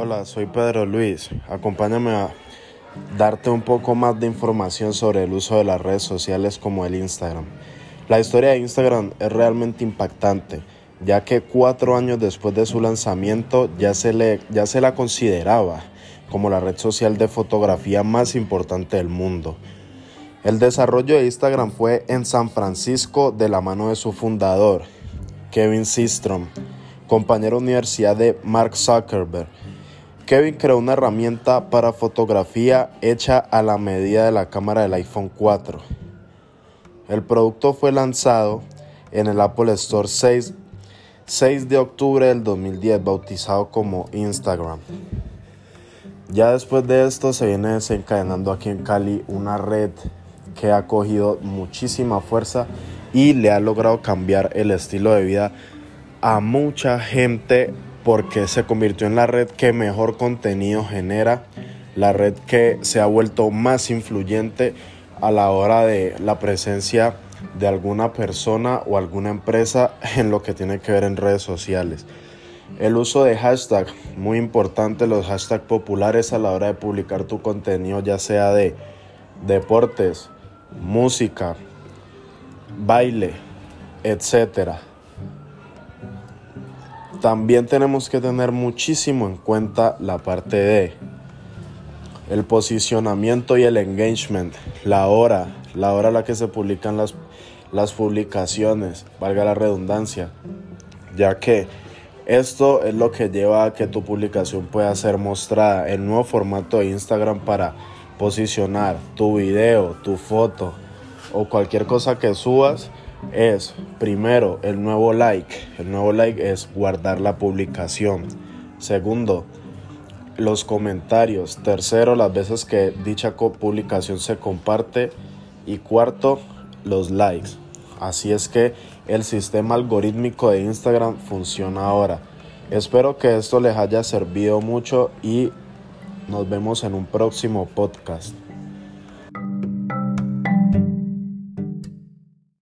Hola, soy Pedro Luis. Acompáñame a darte un poco más de información sobre el uso de las redes sociales como el Instagram. La historia de Instagram es realmente impactante, ya que cuatro años después de su lanzamiento ya se, le, ya se la consideraba como la red social de fotografía más importante del mundo. El desarrollo de Instagram fue en San Francisco de la mano de su fundador, Kevin Systrom, compañero de universidad de Mark Zuckerberg. Kevin creó una herramienta para fotografía hecha a la medida de la cámara del iPhone 4. El producto fue lanzado en el Apple Store 6, 6 de octubre del 2010, bautizado como Instagram. Ya después de esto se viene desencadenando aquí en Cali una red que ha cogido muchísima fuerza y le ha logrado cambiar el estilo de vida a mucha gente porque se convirtió en la red que mejor contenido genera, la red que se ha vuelto más influyente a la hora de la presencia de alguna persona o alguna empresa en lo que tiene que ver en redes sociales. El uso de hashtag, muy importante los hashtags populares a la hora de publicar tu contenido, ya sea de deportes, música, baile, etcétera. También tenemos que tener muchísimo en cuenta la parte de el posicionamiento y el engagement, la hora, la hora a la que se publican las, las publicaciones, valga la redundancia, ya que esto es lo que lleva a que tu publicación pueda ser mostrada. El nuevo formato de Instagram para posicionar tu video, tu foto o cualquier cosa que subas es primero el nuevo like. El nuevo like es guardar la publicación. Segundo, los comentarios. Tercero, las veces que dicha publicación se comparte. Y cuarto, los likes. Así es que el sistema algorítmico de Instagram funciona ahora. Espero que esto les haya servido mucho y nos vemos en un próximo podcast.